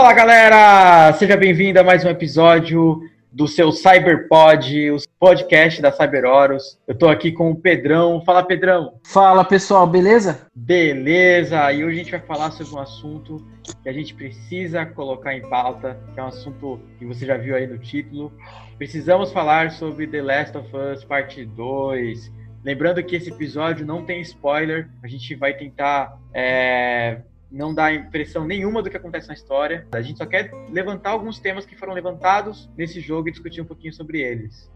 Fala galera, seja bem-vindo a mais um episódio do seu CyberPod, o podcast da CyberOros. Eu tô aqui com o Pedrão. Fala, Pedrão. Fala, pessoal, beleza? Beleza. E hoje a gente vai falar sobre um assunto que a gente precisa colocar em pauta, que é um assunto que você já viu aí no título. Precisamos falar sobre The Last of Us Parte 2. Lembrando que esse episódio não tem spoiler, a gente vai tentar é, não dá impressão nenhuma do que acontece na história. A gente só quer levantar alguns temas que foram levantados nesse jogo e discutir um pouquinho sobre eles.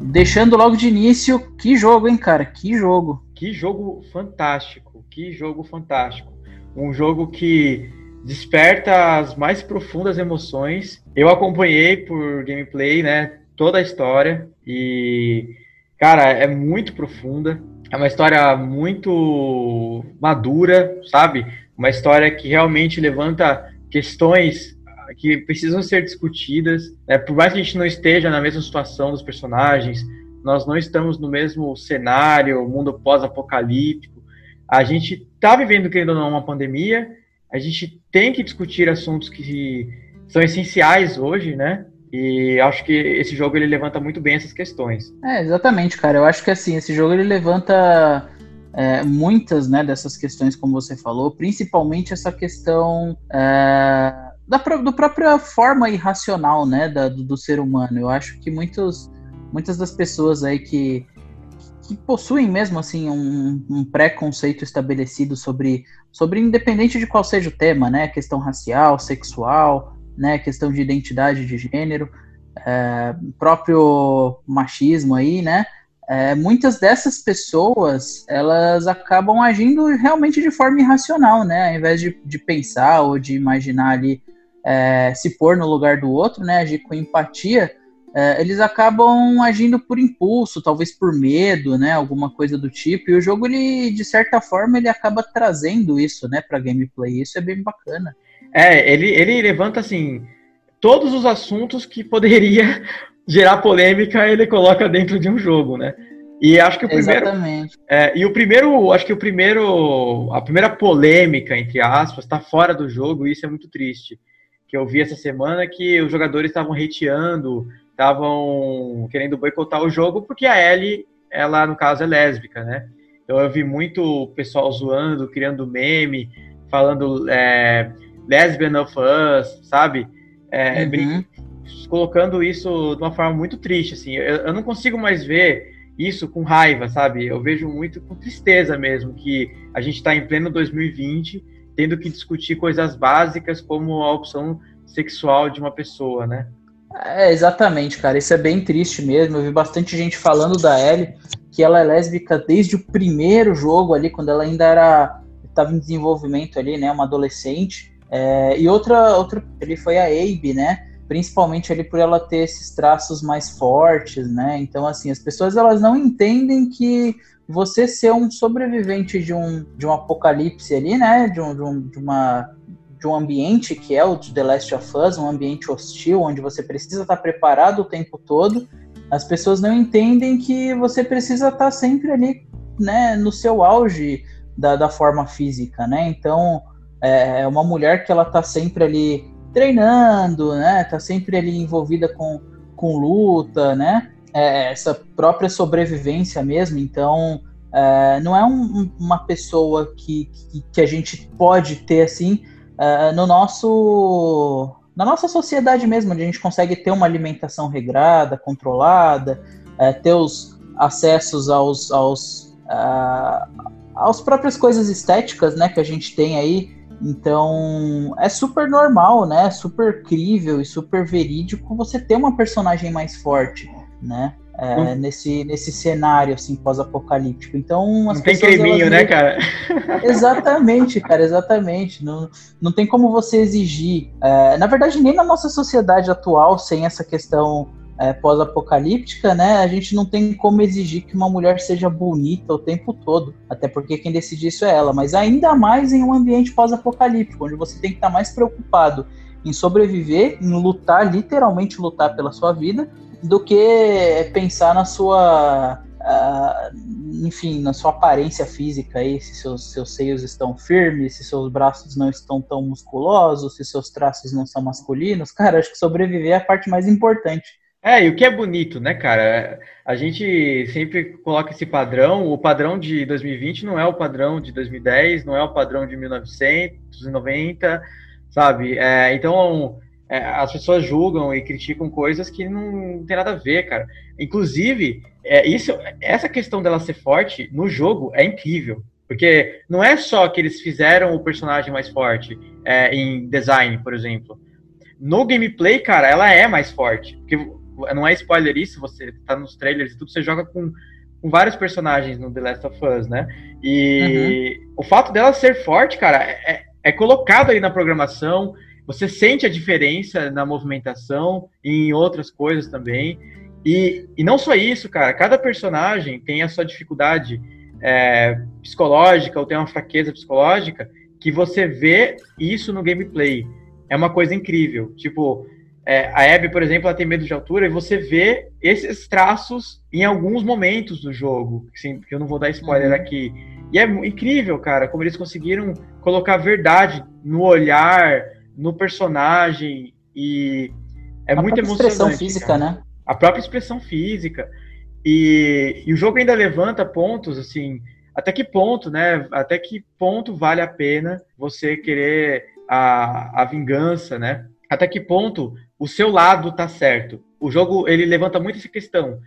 Deixando logo de início, que jogo, hein, cara? Que jogo. Que jogo fantástico, que jogo fantástico. Um jogo que desperta as mais profundas emoções. Eu acompanhei por gameplay, né, toda a história e cara, é muito profunda. É uma história muito madura, sabe? Uma história que realmente levanta questões que precisam ser discutidas. Né? Por mais que a gente não esteja na mesma situação dos personagens, nós não estamos no mesmo cenário, mundo pós-apocalíptico. A gente está vivendo, querendo ou não, uma pandemia, a gente tem que discutir assuntos que são essenciais hoje, né? E acho que esse jogo ele levanta muito bem essas questões. É, exatamente, cara. Eu acho que assim, esse jogo ele levanta é, muitas né, dessas questões, como você falou, principalmente essa questão é, da do própria forma irracional né, da, do, do, ser humano. Eu acho que muitos, muitas das pessoas aí que que possuem mesmo assim um, um preconceito estabelecido sobre, sobre independente de qual seja o tema, né, questão racial, sexual, né, questão de identidade de gênero, é, próprio machismo aí, né, é, muitas dessas pessoas elas acabam agindo realmente de forma irracional, né, ao invés de, de pensar ou de imaginar ali é, se pôr no lugar do outro, né, agir com empatia, é, eles acabam agindo por impulso, talvez por medo, né, alguma coisa do tipo. E o jogo, ele, de certa forma, ele acaba trazendo isso, né, para gameplay. Isso é bem bacana. É, ele, ele levanta assim todos os assuntos que poderia gerar polêmica, ele coloca dentro de um jogo, né? E acho que o primeiro, Exatamente. É, e o primeiro, acho que o primeiro, a primeira polêmica entre aspas está fora do jogo. E isso é muito triste. Que eu vi essa semana que os jogadores estavam hateando estavam querendo boicotar o jogo porque a Ellie, ela no caso é lésbica, né? Então eu vi muito pessoal zoando, criando meme, falando é, lesbian of us, sabe? É, uhum. Colocando isso de uma forma muito triste, assim. Eu, eu não consigo mais ver isso com raiva, sabe? Eu vejo muito com tristeza mesmo que a gente está em pleno 2020 tendo que discutir coisas básicas como a opção sexual de uma pessoa, né? É, exatamente, cara. Isso é bem triste mesmo. Eu vi bastante gente falando da Ellie, que ela é lésbica desde o primeiro jogo ali, quando ela ainda era estava em desenvolvimento ali, né, uma adolescente. É, e outra, outra ali foi a Abe, né? Principalmente ali por ela ter esses traços mais fortes, né? Então, assim, as pessoas elas não entendem que você ser um sobrevivente de um, de um apocalipse ali, né? De, um, de, um, de uma de um ambiente que é o de The Last of Us, um ambiente hostil, onde você precisa estar preparado o tempo todo, as pessoas não entendem que você precisa estar sempre ali, né, no seu auge da, da forma física, né? Então, é, é uma mulher que ela está sempre ali treinando, né? Tá sempre ali envolvida com, com luta, né? É, essa própria sobrevivência mesmo. Então, é, não é um, uma pessoa que, que, que, a gente pode ter assim uh, no nosso na nossa sociedade mesmo, onde a gente consegue ter uma alimentação regrada, controlada, uh, ter os acessos aos, aos, uh, aos próprias coisas estéticas, né, que a gente tem aí. Então, é super normal, né, super crível e super verídico você ter uma personagem mais forte, né? É, nesse, nesse cenário assim pós-apocalíptico. Então, as não tem creminho, né, cara? Exatamente, cara, exatamente. Não, não tem como você exigir. É, na verdade, nem na nossa sociedade atual, sem essa questão é, pós-apocalíptica, né, a gente não tem como exigir que uma mulher seja bonita o tempo todo, até porque quem decide isso é ela, mas ainda mais em um ambiente pós-apocalíptico, onde você tem que estar mais preocupado em sobreviver, em lutar, literalmente lutar pela sua vida, do que pensar na sua uh, enfim, na sua aparência física aí, se seus, seus seios estão firmes, se seus braços não estão tão musculosos, se seus traços não são masculinos, cara, acho que sobreviver é a parte mais importante. É, e o que é bonito, né, cara? A gente sempre coloca esse padrão. O padrão de 2020 não é o padrão de 2010, não é o padrão de 1990, sabe? É, então, é, as pessoas julgam e criticam coisas que não tem nada a ver, cara. Inclusive, é, isso, essa questão dela ser forte no jogo é incrível. Porque não é só que eles fizeram o personagem mais forte é, em design, por exemplo. No gameplay, cara, ela é mais forte. Porque não é spoiler isso, você tá nos trailers e tudo, você joga com, com vários personagens no The Last of Us, né? E uhum. o fato dela ser forte, cara, é, é colocado aí na programação, você sente a diferença na movimentação e em outras coisas também. E, e não só isso, cara, cada personagem tem a sua dificuldade é, psicológica ou tem uma fraqueza psicológica que você vê isso no gameplay. É uma coisa incrível. Tipo, é, a Abby, por exemplo, ela tem medo de altura e você vê esses traços em alguns momentos do jogo. Assim, que eu não vou dar spoiler uhum. aqui. E é incrível, cara, como eles conseguiram colocar verdade no olhar, no personagem e é a muito emocionante. expressão física, cara. né? A própria expressão física. E, e, o jogo ainda levanta pontos, assim, até que ponto, né? Até que ponto vale a pena você querer a, a vingança, né? Até que ponto o seu lado tá certo? O jogo, ele levanta muito essa questão.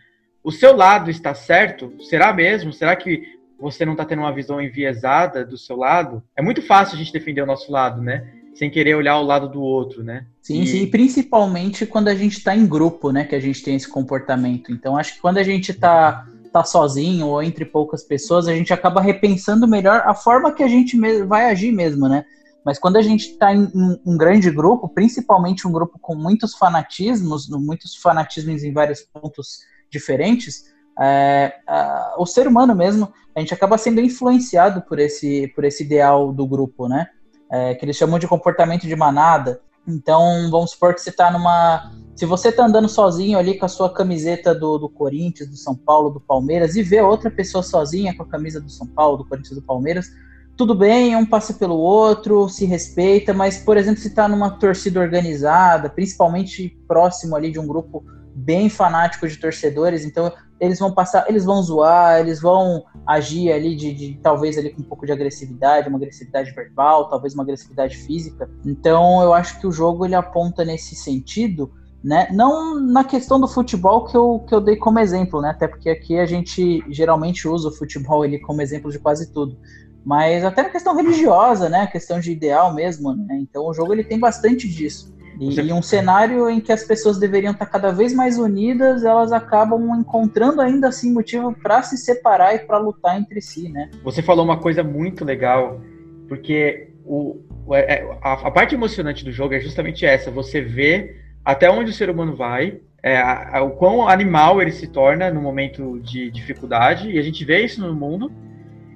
O seu lado está certo? Será mesmo? Será que você não está tendo uma visão enviesada do seu lado? É muito fácil a gente defender o nosso lado, né? Sem querer olhar o lado do outro, né? Sim, e... sim, principalmente quando a gente está em grupo, né, que a gente tem esse comportamento. Então, acho que quando a gente está tá sozinho ou entre poucas pessoas, a gente acaba repensando melhor a forma que a gente vai agir mesmo, né? Mas quando a gente está em um grande grupo, principalmente um grupo com muitos fanatismos, muitos fanatismos em vários pontos diferentes, é, é, o ser humano mesmo, a gente acaba sendo influenciado por esse, por esse ideal do grupo, né? É, que eles chamam de comportamento de manada. Então, vamos supor que você está numa. Se você está andando sozinho ali com a sua camiseta do, do Corinthians, do São Paulo, do Palmeiras, e vê outra pessoa sozinha com a camisa do São Paulo, do Corinthians, do Palmeiras, tudo bem, um passa pelo outro, se respeita, mas, por exemplo, se está numa torcida organizada, principalmente próximo ali de um grupo bem fanático de torcedores, então eles vão passar, eles vão zoar, eles vão agir ali de, de, talvez ali com um pouco de agressividade, uma agressividade verbal, talvez uma agressividade física. Então eu acho que o jogo ele aponta nesse sentido, né? Não na questão do futebol que eu, que eu dei como exemplo, né? Até porque aqui a gente geralmente usa o futebol ele como exemplo de quase tudo. Mas até na questão religiosa, né? A questão de ideal mesmo, né? Então o jogo ele tem bastante disso. E, Você... um cenário em que as pessoas deveriam estar cada vez mais unidas, elas acabam encontrando ainda assim motivo para se separar e para lutar entre si, né? Você falou uma coisa muito legal, porque o, é, é, a, a parte emocionante do jogo é justamente essa: você vê até onde o ser humano vai, é, a, a, o quão animal ele se torna no momento de dificuldade, e a gente vê isso no mundo.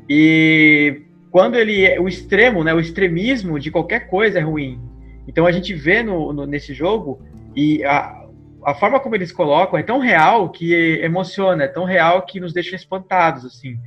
E quando ele é o extremo, né, o extremismo de qualquer coisa é ruim. Então a gente vê no, no, nesse jogo e a, a forma como eles colocam é tão real que emociona, é tão real que nos deixa espantados, assim.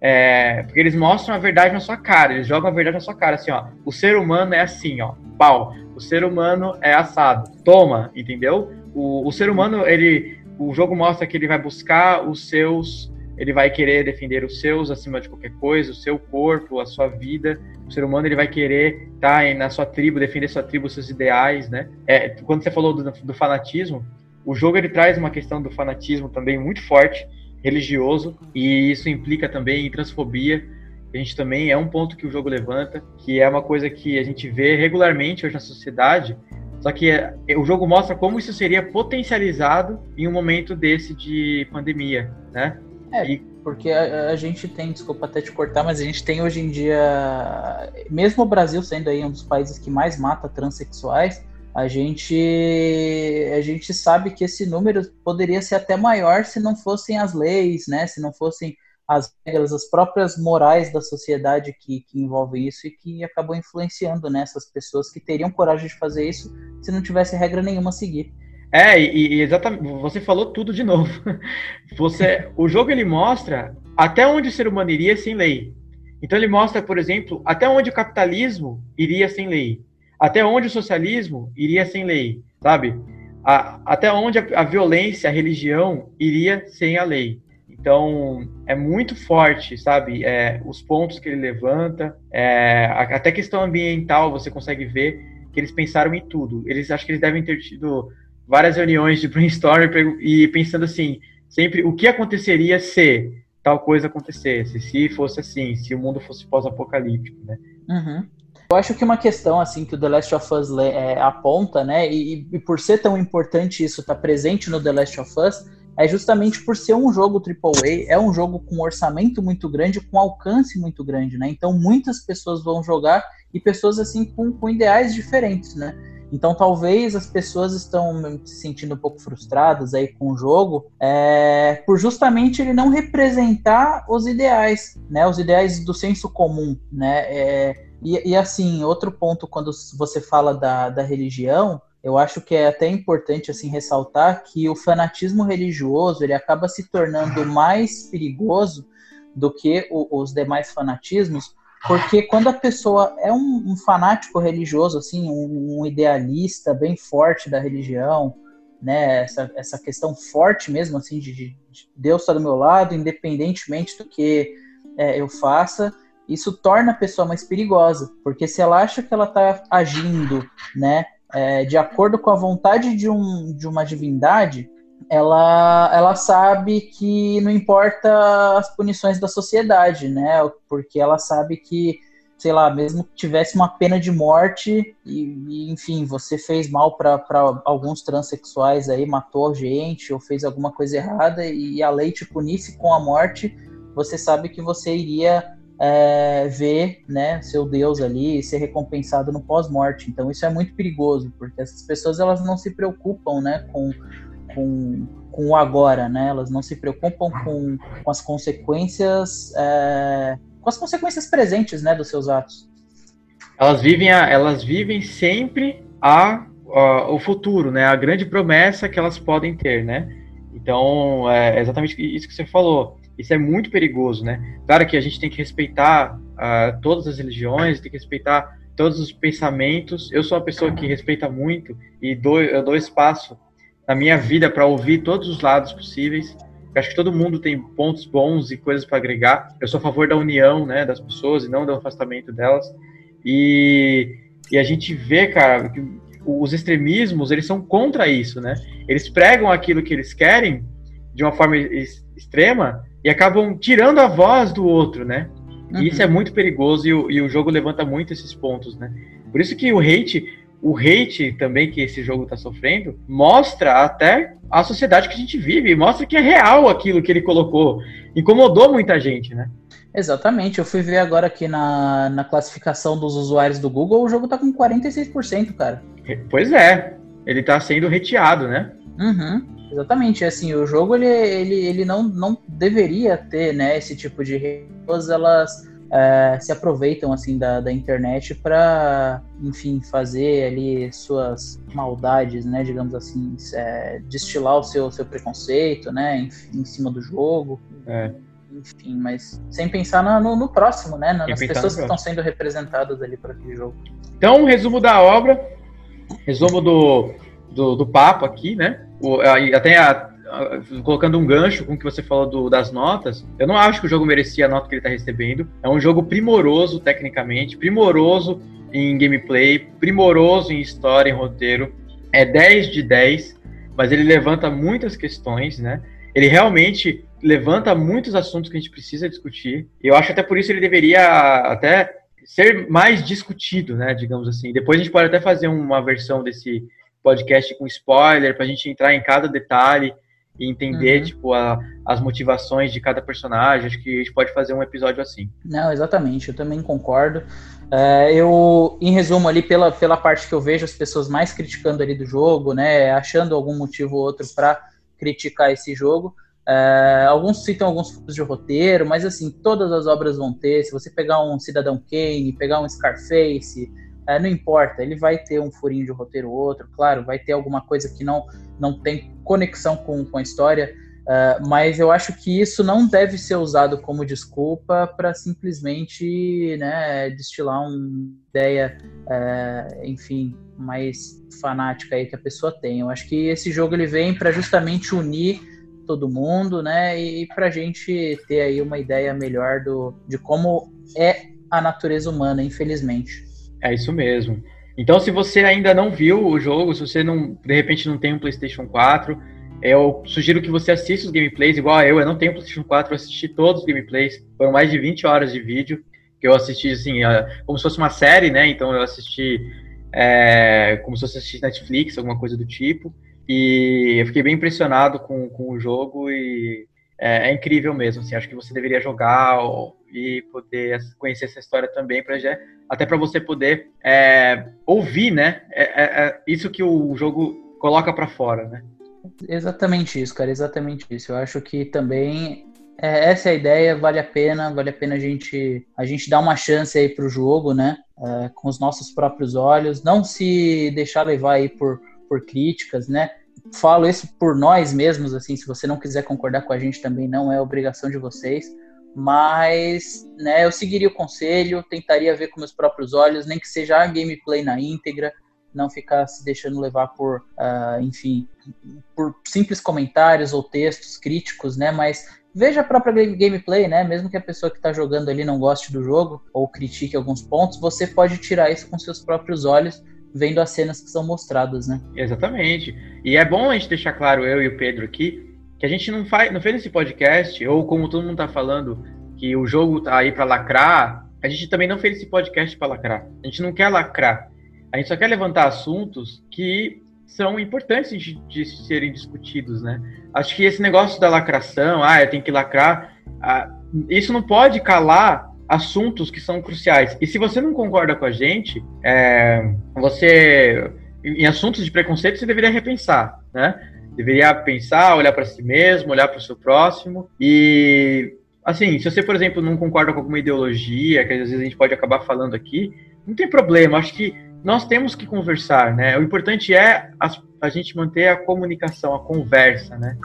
É, porque eles mostram a verdade na sua cara, eles jogam a verdade na sua cara, assim, ó. O ser humano é assim, ó. Pau. O ser humano é assado. Toma, entendeu? O, o ser humano, ele. O jogo mostra que ele vai buscar os seus ele vai querer defender os seus acima de qualquer coisa, o seu corpo, a sua vida. O ser humano ele vai querer estar tá na sua tribo, defender sua tribo, seus ideais, né? É, quando você falou do, do, fanatismo, o jogo ele traz uma questão do fanatismo também muito forte, religioso, e isso implica também em transfobia. A gente também é um ponto que o jogo levanta, que é uma coisa que a gente vê regularmente hoje na sociedade. Só que é, o jogo mostra como isso seria potencializado em um momento desse de pandemia, né? É, porque a, a, gente tem, desculpa até te cortar, mas a gente tem hoje em dia, mesmo o Brasil sendo aí um dos países que mais mata transexuais, a gente, a gente sabe que esse número poderia ser até maior se não fossem as leis, né? Se não fossem as regras, as próprias morais da sociedade que, que envolvem isso e que acabam influenciando nessas né, pessoas que teriam coragem de fazer isso se não tivesse regra nenhuma a seguir. É, e, e, exatamente, você falou tudo de novo. Você, o jogo ele mostra até onde o ser humano iria sem lei. Então ele mostra, por exemplo, até onde o capitalismo iria sem lei, até onde o socialismo iria sem lei, sabe? A, até onde a, a violência, a religião iria sem a lei. Então, é muito forte, sabe? É, os pontos que ele levanta, é, até questão ambiental você consegue ver que eles pensaram em tudo. Eles acho que eles devem ter tido várias reuniões de brainstorming e pensando assim, sempre o que aconteceria se tal coisa acontecesse, se fosse assim, se o mundo fosse pós-apocalíptico, né? Uhum. Eu acho que uma questão assim que o The Last of Us é, aponta, né, e, e, por ser tão importante isso estar tá presente no The Last of Us, é justamente por ser um jogo AAA, é um jogo com orçamento muito grande, com alcance muito grande, né? Então muitas pessoas vão jogar e pessoas assim com, com ideais diferentes, né? Então talvez as pessoas estão se sentindo um pouco frustradas aí com o jogo, é, por justamente ele não representar os ideais, né? Os ideais do senso comum, né? É, e, e, assim, outro ponto quando você fala da, da religião, eu acho que é até importante assim ressaltar que o fanatismo religioso ele acaba se tornando mais perigoso do que o, os demais fanatismos, porque quando a pessoa é um, um fanático religioso, assim, um, um, idealista bem forte da religião, né, essa, essa questão forte mesmo, assim, de, de Deus está do meu lado, independentemente do que é, eu faça, isso torna a pessoa mais perigosa, porque se ela acha que ela está agindo, né, é, de acordo com a vontade de, um, de uma divindade, ela, ela sabe que não importa as punições da sociedade, né? Porque ela sabe que, sei lá, mesmo que tivesse uma pena de morte, e, e enfim, você fez mal para alguns transexuais aí, matou gente ou fez alguma coisa errada, e a lei te punisse com a morte, você sabe que você iria é, ver né, seu Deus ali ser recompensado no pós-morte. Então isso é muito perigoso, porque essas pessoas elas não se preocupam né, com, com, com o agora, né? elas não se preocupam com, com as consequências é, com as consequências presentes né, dos seus atos. Elas vivem, a, elas vivem sempre a, a, o futuro, né? a grande promessa que elas podem ter. Né? Então, é exatamente isso que você falou isso é muito perigoso, né? Claro que a gente tem que respeitar uh, todas as religiões, tem que respeitar todos os pensamentos. Eu sou uma pessoa que respeita muito e dou, eu dou espaço na minha vida para ouvir todos os lados possíveis. Eu acho que todo mundo tem pontos bons e coisas para agregar. Eu sou a favor da união, né, das pessoas e não do afastamento delas. E, e a gente vê, cara, que os extremismos, eles são contra isso, né? Eles pregam aquilo que eles querem de uma forma extrema e acabam tirando a voz do outro, né? Uhum. E isso é muito perigoso e o, e o jogo levanta muito esses pontos, né? Por isso que o hate, o hate também que esse jogo está sofrendo, mostra até a sociedade que a gente vive, mostra que é real aquilo que ele colocou. Incomodou muita gente, né? Exatamente, eu fui ver agora aqui na, na classificação dos usuários do Google, o jogo tá com 46%, cara. Pois é, ele tá sendo reteado, né? Uhum. Exatamente, assim, o jogo ele, ele, ele não, não deveria ter, né, esse tipo de elas é, se aproveitam, assim, da, da internet para, enfim, fazer ali suas maldades, né, digamos assim, é, destilar o seu, seu preconceito, né, em, em cima do jogo. É. Enfim, mas sem pensar no, no próximo, né, nas pessoas que estão sendo representadas ali para aquele jogo. Então, resumo da obra, resumo do, do, do papo aqui, né, o, até a, colocando um gancho com o que você falou do, das notas, eu não acho que o jogo merecia a nota que ele está recebendo. É um jogo primoroso tecnicamente, primoroso em gameplay, primoroso em história, em roteiro. É 10 de 10, mas ele levanta muitas questões, né? Ele realmente levanta muitos assuntos que a gente precisa discutir. Eu acho até por isso ele deveria até ser mais discutido, né? Digamos assim. Depois a gente pode até fazer uma versão desse podcast com spoiler, para a gente entrar em cada detalhe e entender, uhum. tipo, a, as motivações de cada personagem. Acho que a gente pode fazer um episódio assim. Não, exatamente, eu também concordo. É, eu, em resumo, ali, pela, pela parte que eu vejo as pessoas mais criticando ali do jogo, né, achando algum motivo ou outro para criticar esse jogo, é, alguns citam alguns tipos de roteiro, mas assim, todas as obras vão ter. Se você pegar um Cidadão Kane, pegar um Scarface, é, não importa, ele vai ter um furinho de roteiro ou outro, claro, vai ter alguma coisa que não, não tem conexão com, com a história, uh, mas eu acho que isso não deve ser usado como desculpa para simplesmente né, destilar uma ideia, uh, enfim, mais fanática aí que a pessoa tem. Eu acho que esse jogo ele vem para justamente unir todo mundo, né, e para a gente ter aí uma ideia melhor do, de como é a natureza humana, infelizmente. É isso mesmo. Então, se você ainda não viu o jogo, se você não, de repente não tem um PlayStation 4, eu sugiro que você assista os gameplays, igual eu, eu não tenho PlayStation 4, eu assisti todos os gameplays, foram mais de 20 horas de vídeo, que eu assisti, assim, como se fosse uma série, né, então eu assisti é, como se fosse assistir Netflix, alguma coisa do tipo, e eu fiquei bem impressionado com, com o jogo e é, é incrível mesmo, assim, acho que você deveria jogar e poder conhecer essa história também, para até para você poder é, ouvir, né? É, é, é, isso que o jogo coloca para fora, né? Exatamente isso, cara, exatamente isso. Eu acho que também é, essa é a ideia, vale a pena, vale a pena a gente, a gente dar uma chance aí pro jogo, né? É, com os nossos próprios olhos, não se deixar levar aí por, por críticas, né? Falo isso por nós mesmos, assim, se você não quiser concordar com a gente também, não é obrigação de vocês mas né, eu seguiria o conselho, tentaria ver com meus próprios olhos, nem que seja a gameplay na íntegra, não ficar se deixando levar por, uh, enfim, por simples comentários ou textos críticos, né? Mas veja a própria gameplay, né? Mesmo que a pessoa que está jogando ali não goste do jogo ou critique alguns pontos, você pode tirar isso com seus próprios olhos, vendo as cenas que são mostradas, né? Exatamente. E é bom a gente deixar claro, eu e o Pedro aqui, que a gente não, faz, não fez esse podcast, ou como todo mundo tá falando, que o jogo tá aí para lacrar, a gente também não fez esse podcast para lacrar. A gente não quer lacrar. A gente só quer levantar assuntos que são importantes de, de serem discutidos, né? Acho que esse negócio da lacração, ah, eu tenho que lacrar, ah, isso não pode calar assuntos que são cruciais. E se você não concorda com a gente, é, você em assuntos de preconceito você deveria repensar, né? Deveria pensar, olhar para si mesmo, olhar para o seu próximo. E, assim, se você, por exemplo, não concorda com alguma ideologia, que às vezes a gente pode acabar falando aqui, não tem problema. Acho que nós temos que conversar, né? O importante é a, a gente manter a comunicação, a conversa, né?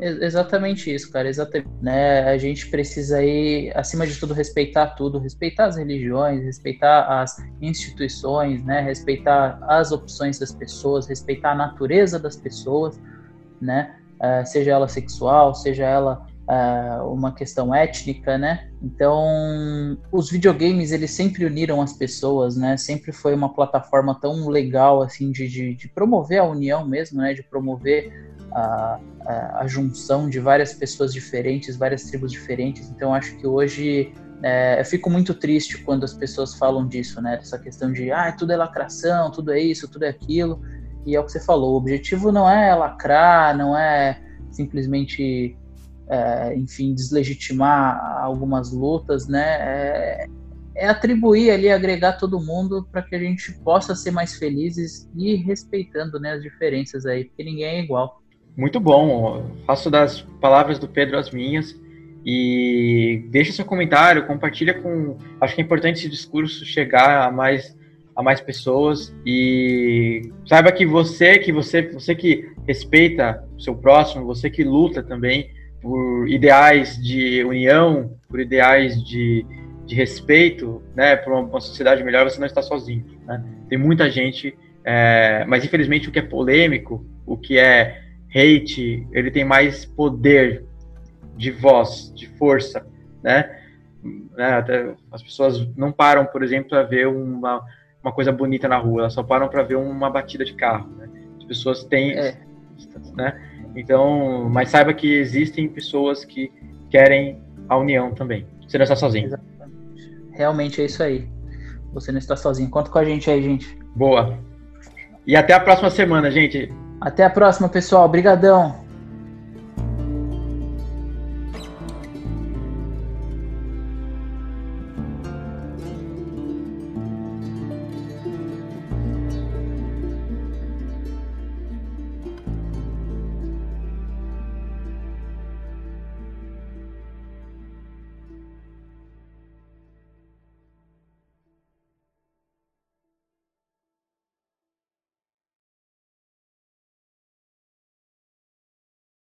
Exatamente isso, cara. Exatamente. Né? A gente precisa aí, acima de tudo, respeitar tudo, respeitar as religiões, respeitar as instituições, né? Respeitar as opções das pessoas, respeitar a natureza das pessoas, né? Uh, seja ela sexual, seja ela uh, uma questão étnica, né? Então, os videogames eles sempre uniram as pessoas, né? Sempre foi uma plataforma tão legal assim de, de, de promover a união mesmo, né? De promover a, a, a, junção de várias pessoas diferentes, várias tribos diferentes. Então, acho que hoje é, eu fico muito triste quando as pessoas falam disso, né? Dessa questão de, ah, tudo é lacração, tudo é isso, tudo é aquilo. E é o que você falou, o objetivo não é lacrar, não é simplesmente, é, enfim, deslegitimar algumas lutas, né? É, é atribuir ali, agregar todo mundo para que a gente possa ser mais felizes e respeitando né, as diferenças aí, porque ninguém é igual. Muito bom. Faço das palavras do Pedro as minhas. E deixa seu comentário, compartilha com. Acho que é importante esse discurso chegar a mais a mais pessoas e saiba que você, que você, você que respeita o seu próximo, você que luta também por ideais de união, por ideais de, de respeito, né, por uma, uma sociedade melhor, você não está sozinho, né? Tem muita gente, é, mas infelizmente o que é polêmico, o que é hate, ele tem mais poder de voz, de força, né? né? Até as pessoas não param, por exemplo, para ver uma, uma coisa bonita na rua, elas só param para ver uma batida de carro, né? As pessoas têm, é. né? Então, mas saiba que existem pessoas que querem a união também. Você não está sozinho. Exatamente. Realmente é isso aí. Você não está sozinho. Conta com a gente aí, gente. Boa. E até a próxima semana, gente. Até a próxima, pessoal. Obrigadão.